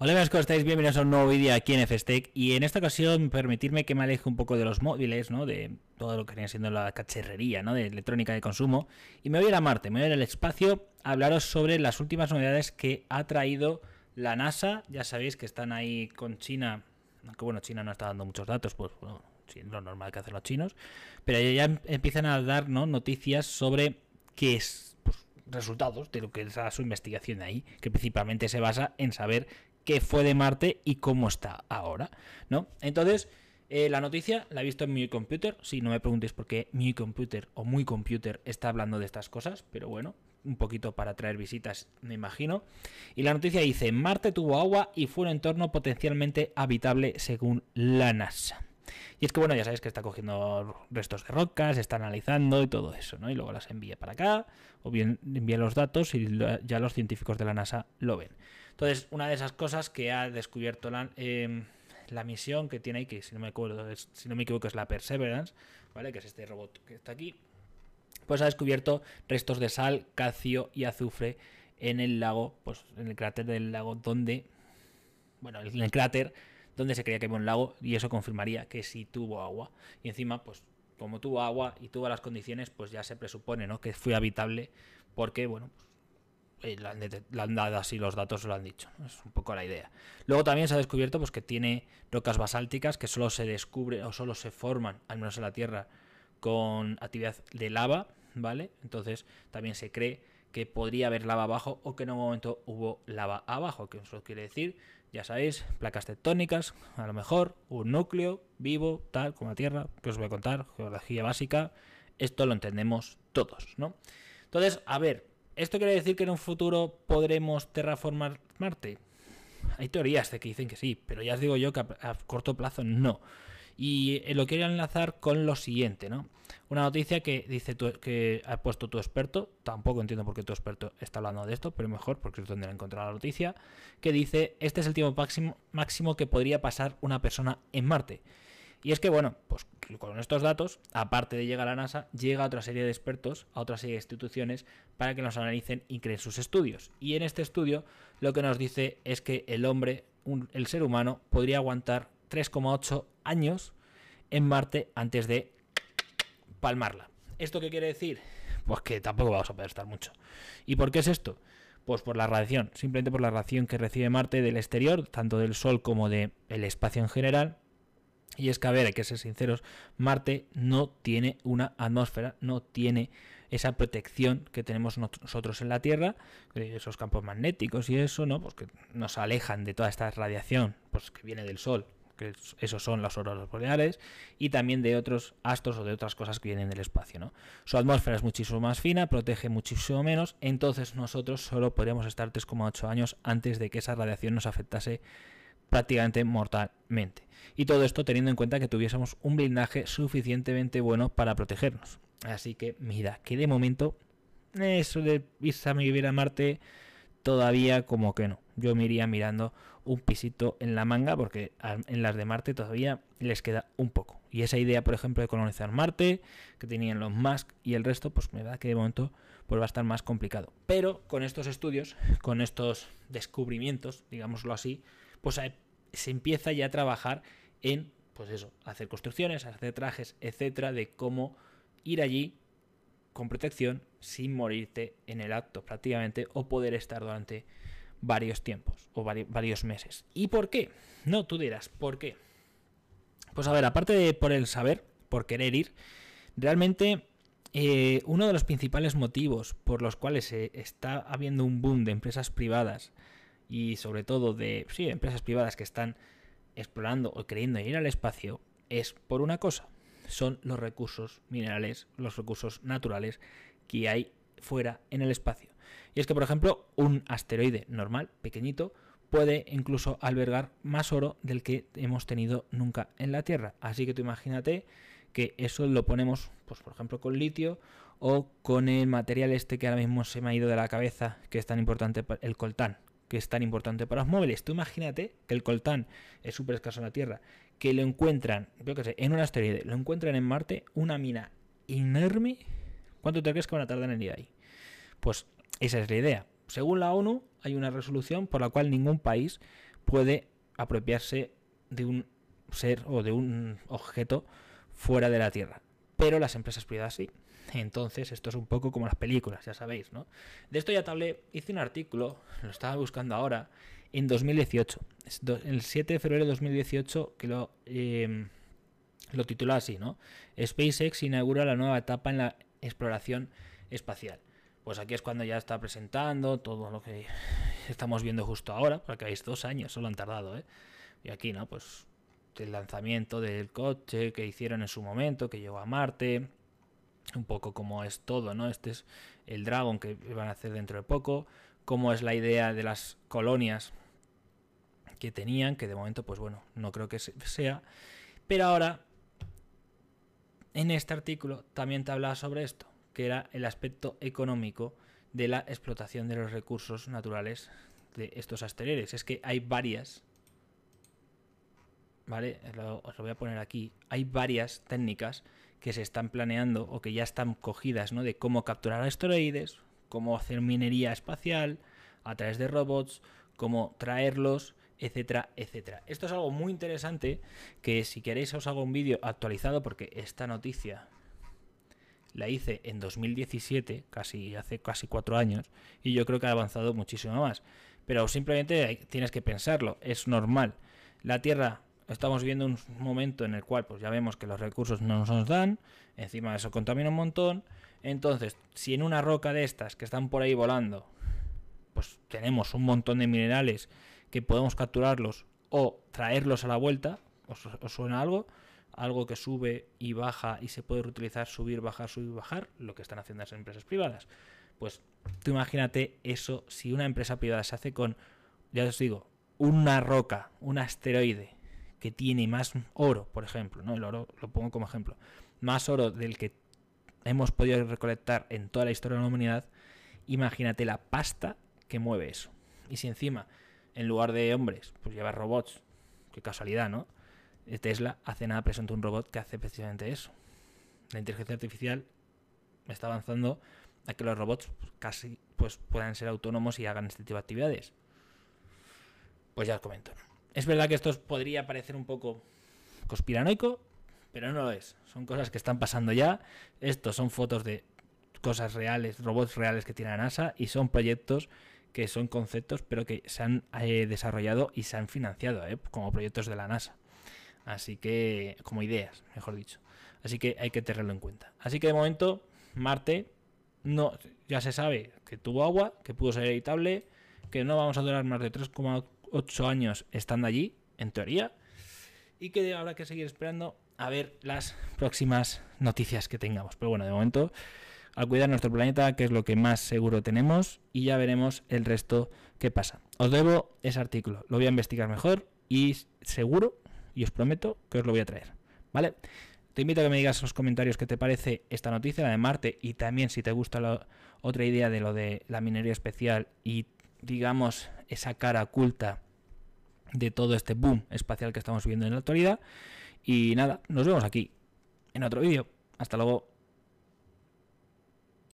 Hola amigos, ¿cómo estáis? Bienvenidos a un nuevo vídeo aquí en FSTEC y en esta ocasión permitirme que me aleje un poco de los móviles, ¿no? De todo lo que viene siendo la cacharrería, ¿no? De electrónica de consumo y me voy a ir a Marte, me voy a ir al espacio a hablaros sobre las últimas novedades que ha traído la NASA. Ya sabéis que están ahí con China, aunque bueno, China no está dando muchos datos, pues bueno, sí, lo normal que hacen los chinos, pero ya empiezan a dar ¿no? noticias sobre qué es pues, resultados de lo que es su investigación ahí, que principalmente se basa en saber qué fue de Marte y cómo está ahora, ¿no? Entonces, eh, la noticia la he visto en mi computer, sí, no me preguntéis por qué mi computer o muy computer está hablando de estas cosas, pero bueno, un poquito para traer visitas, me imagino. Y la noticia dice, Marte tuvo agua y fue un entorno potencialmente habitable según la NASA. Y es que bueno, ya sabéis que está cogiendo restos de rocas, está analizando y todo eso, ¿no? Y luego las envía para acá, o bien envía los datos y ya los científicos de la NASA lo ven. Entonces, una de esas cosas que ha descubierto la, em, la misión que tiene ahí, que si no me acuerdo, si no me equivoco es la Perseverance, ¿vale? Que es este robot que está aquí. Pues ha descubierto restos de sal, calcio y azufre en el lago, pues en el cráter del lago donde, bueno, en el cráter donde se creía que había un lago y eso confirmaría que sí tuvo agua. Y encima, pues como tuvo agua y tuvo las condiciones, pues ya se presupone, ¿no? Que fue habitable porque, bueno, pues eh, la, han dado así los datos lo han dicho. Es un poco la idea. Luego también se ha descubierto pues, que tiene rocas basálticas que solo se descubre o solo se forman, al menos en la Tierra, con actividad de lava, ¿vale? Entonces también se cree que podría haber lava abajo o que en un momento hubo lava abajo, que eso quiere decir, ya sabéis, placas tectónicas, a lo mejor un núcleo vivo, tal, como la Tierra, que os voy a contar, geología básica, esto lo entendemos todos, ¿no? Entonces, a ver, ¿Esto quiere decir que en un futuro podremos terraformar Marte? Hay teorías de que dicen que sí, pero ya os digo yo que a, corto plazo no. Y eh, lo quiero enlazar con lo siguiente, ¿no? Una noticia que dice que ha puesto tu experto, tampoco entiendo por qué tu experto está hablando de esto, pero mejor porque es donde he encontrado la noticia, que dice, este es el tiempo máximo, máximo que podría pasar una persona en Marte. Y es que, bueno, pues con estos datos, aparte de llegar a la NASA, llega a otra serie de expertos, a otra serie de instituciones, para que nos analicen y creen sus estudios. Y en este estudio lo que nos dice es que el hombre, el ser humano, podría aguantar 3,8 años en Marte antes de palmarla. ¿Esto qué quiere decir? Pues que tampoco vamos a poder estar mucho. ¿Y por qué es esto? Pues por la radiación, simplemente por la radiación que recibe Marte del exterior, tanto del Sol como del espacio en general, y es que, a ver, hay que ser sinceros, Marte no tiene una atmósfera, no tiene esa protección que tenemos nosotros en la Tierra, esos campos magnéticos y eso, ¿no? Pues que nos alejan de toda esta radiación pues, que viene del Sol, que esos son las auroras boreales, y también de otros astros o de otras cosas que vienen del espacio, ¿no? Su atmósfera es muchísimo más fina, protege muchísimo menos, entonces nosotros solo podríamos estar 3,8 años antes de que esa radiación nos afectase prácticamente mortalmente. Y todo esto teniendo en cuenta que tuviésemos un blindaje suficientemente bueno para protegernos. Así que mira, que de momento eso de irse a vivir a Marte todavía como que no. Yo me iría mirando un pisito en la manga porque en las de Marte todavía les queda un poco. Y esa idea, por ejemplo, de colonizar Marte, que tenían los Musk y el resto, pues me que de momento pues va a estar más complicado. Pero con estos estudios, con estos descubrimientos, digámoslo así, pues se empieza ya a trabajar en, pues eso, hacer construcciones, hacer trajes, etcétera, de cómo ir allí con protección sin morirte en el acto prácticamente o poder estar durante varios tiempos o varios meses. ¿Y por qué? No, tú dirás, ¿por qué? Pues a ver, aparte de por el saber, por querer ir, realmente eh, uno de los principales motivos por los cuales se está habiendo un boom de empresas privadas y sobre todo de sí, empresas privadas que están explorando o queriendo ir al espacio es por una cosa, son los recursos minerales, los recursos naturales que hay fuera en el espacio. Y es que, por ejemplo, un asteroide normal, pequeñito, puede incluso albergar más oro del que hemos tenido nunca en la Tierra. Así que tú imagínate que eso lo ponemos, pues por ejemplo, con litio o con el material este que ahora mismo se me ha ido de la cabeza, que es tan importante, el coltán que es tan importante para los móviles. Tú imagínate que el coltán es súper escaso en la Tierra, que lo encuentran, yo que sé, en un asteroide, lo encuentran en Marte, una mina enorme. ¿Cuánto te crees que van a tardar en ir ahí? Pues esa es la idea. Según la ONU, hay una resolución por la cual ningún país puede apropiarse de un ser o de un objeto fuera de la Tierra. Pero las empresas privadas sí. Entonces, esto es un poco como las películas, ya sabéis, ¿no? De esto ya te hablé, hice un artículo, lo estaba buscando ahora, en 2018. El 7 de febrero de 2018 que lo, eh, lo tituló así, ¿no? SpaceX inaugura la nueva etapa en la exploración espacial. Pues aquí es cuando ya está presentando todo lo que estamos viendo justo ahora, porque hay dos años, solo han tardado, ¿eh? Y aquí, ¿no? Pues el lanzamiento del coche que hicieron en su momento, que llegó a Marte, un poco como es todo, ¿no? Este es el Dragon que van a hacer dentro de poco, cómo es la idea de las colonias que tenían, que de momento, pues bueno, no creo que sea. Pero ahora, en este artículo también te hablaba sobre esto, que era el aspecto económico de la explotación de los recursos naturales de estos asteroides. Es que hay varias, ¿vale? os lo voy a poner aquí. Hay varias técnicas que se están planeando o que ya están cogidas, ¿no? De cómo capturar asteroides, cómo hacer minería espacial a través de robots, cómo traerlos, etcétera, etcétera. Esto es algo muy interesante que si queréis os hago un vídeo actualizado porque esta noticia la hice en 2017, casi hace casi cuatro años, y yo creo que ha avanzado muchísimo más. Pero simplemente tienes que pensarlo, es normal. La Tierra estamos viendo un momento en el cual pues ya vemos que los recursos no nos dan, encima de eso contamina un montón. Entonces, si en una roca de estas que están por ahí volando, pues tenemos un montón de minerales que podemos capturarlos o traerlos a la vuelta, ¿os, suena algo? Algo que sube y baja y se puede reutilizar, subir, bajar, subir, bajar, lo que están haciendo las empresas privadas. Pues tú imagínate eso si una empresa privada se hace con, ya os digo, una roca, un asteroide que tiene más oro, por ejemplo, ¿no? El oro lo pongo como ejemplo, más oro del que hemos podido recolectar en toda la historia de la humanidad, imagínate la pasta que mueve eso. Y si encima, en lugar de hombres, pues lleva robots, qué casualidad, ¿no? Tesla hace nada presenta un robot que hace precisamente eso. La inteligencia artificial está avanzando a que los robots casi pues, puedan ser autónomos y hagan este tipo de actividades. Pues ya os comento. Es verdad que esto podría parecer un poco conspiranoico, pero no lo es. Son cosas que están pasando ya. Estos son fotos de cosas reales, robots reales que tiene la NASA y son proyectos que son conceptos, pero que se han eh, desarrollado y se han financiado eh, como proyectos de la NASA. Así que, como ideas, mejor dicho. Así que hay que tenerlo en cuenta. Así que de momento, Marte no, ya se sabe que tuvo agua, que pudo ser editable, que no vamos a durar más de 3,8 años estando allí, en teoría, y que habrá que seguir esperando a ver las próximas noticias que tengamos. Pero bueno, de momento, al cuidar nuestro planeta, que es lo que más seguro tenemos, y ya veremos el resto que pasa. Os debo ese artículo, lo voy a investigar mejor y seguro, y os prometo que os lo voy a traer. ¿Vale? Te invito a que me digas en los comentarios qué te parece esta noticia, la de Marte, y también si te gusta la otra idea de lo de la minería especial y, digamos, esa cara oculta de todo este boom espacial que estamos viendo en la actualidad. Y nada, nos vemos aquí en otro vídeo. Hasta luego.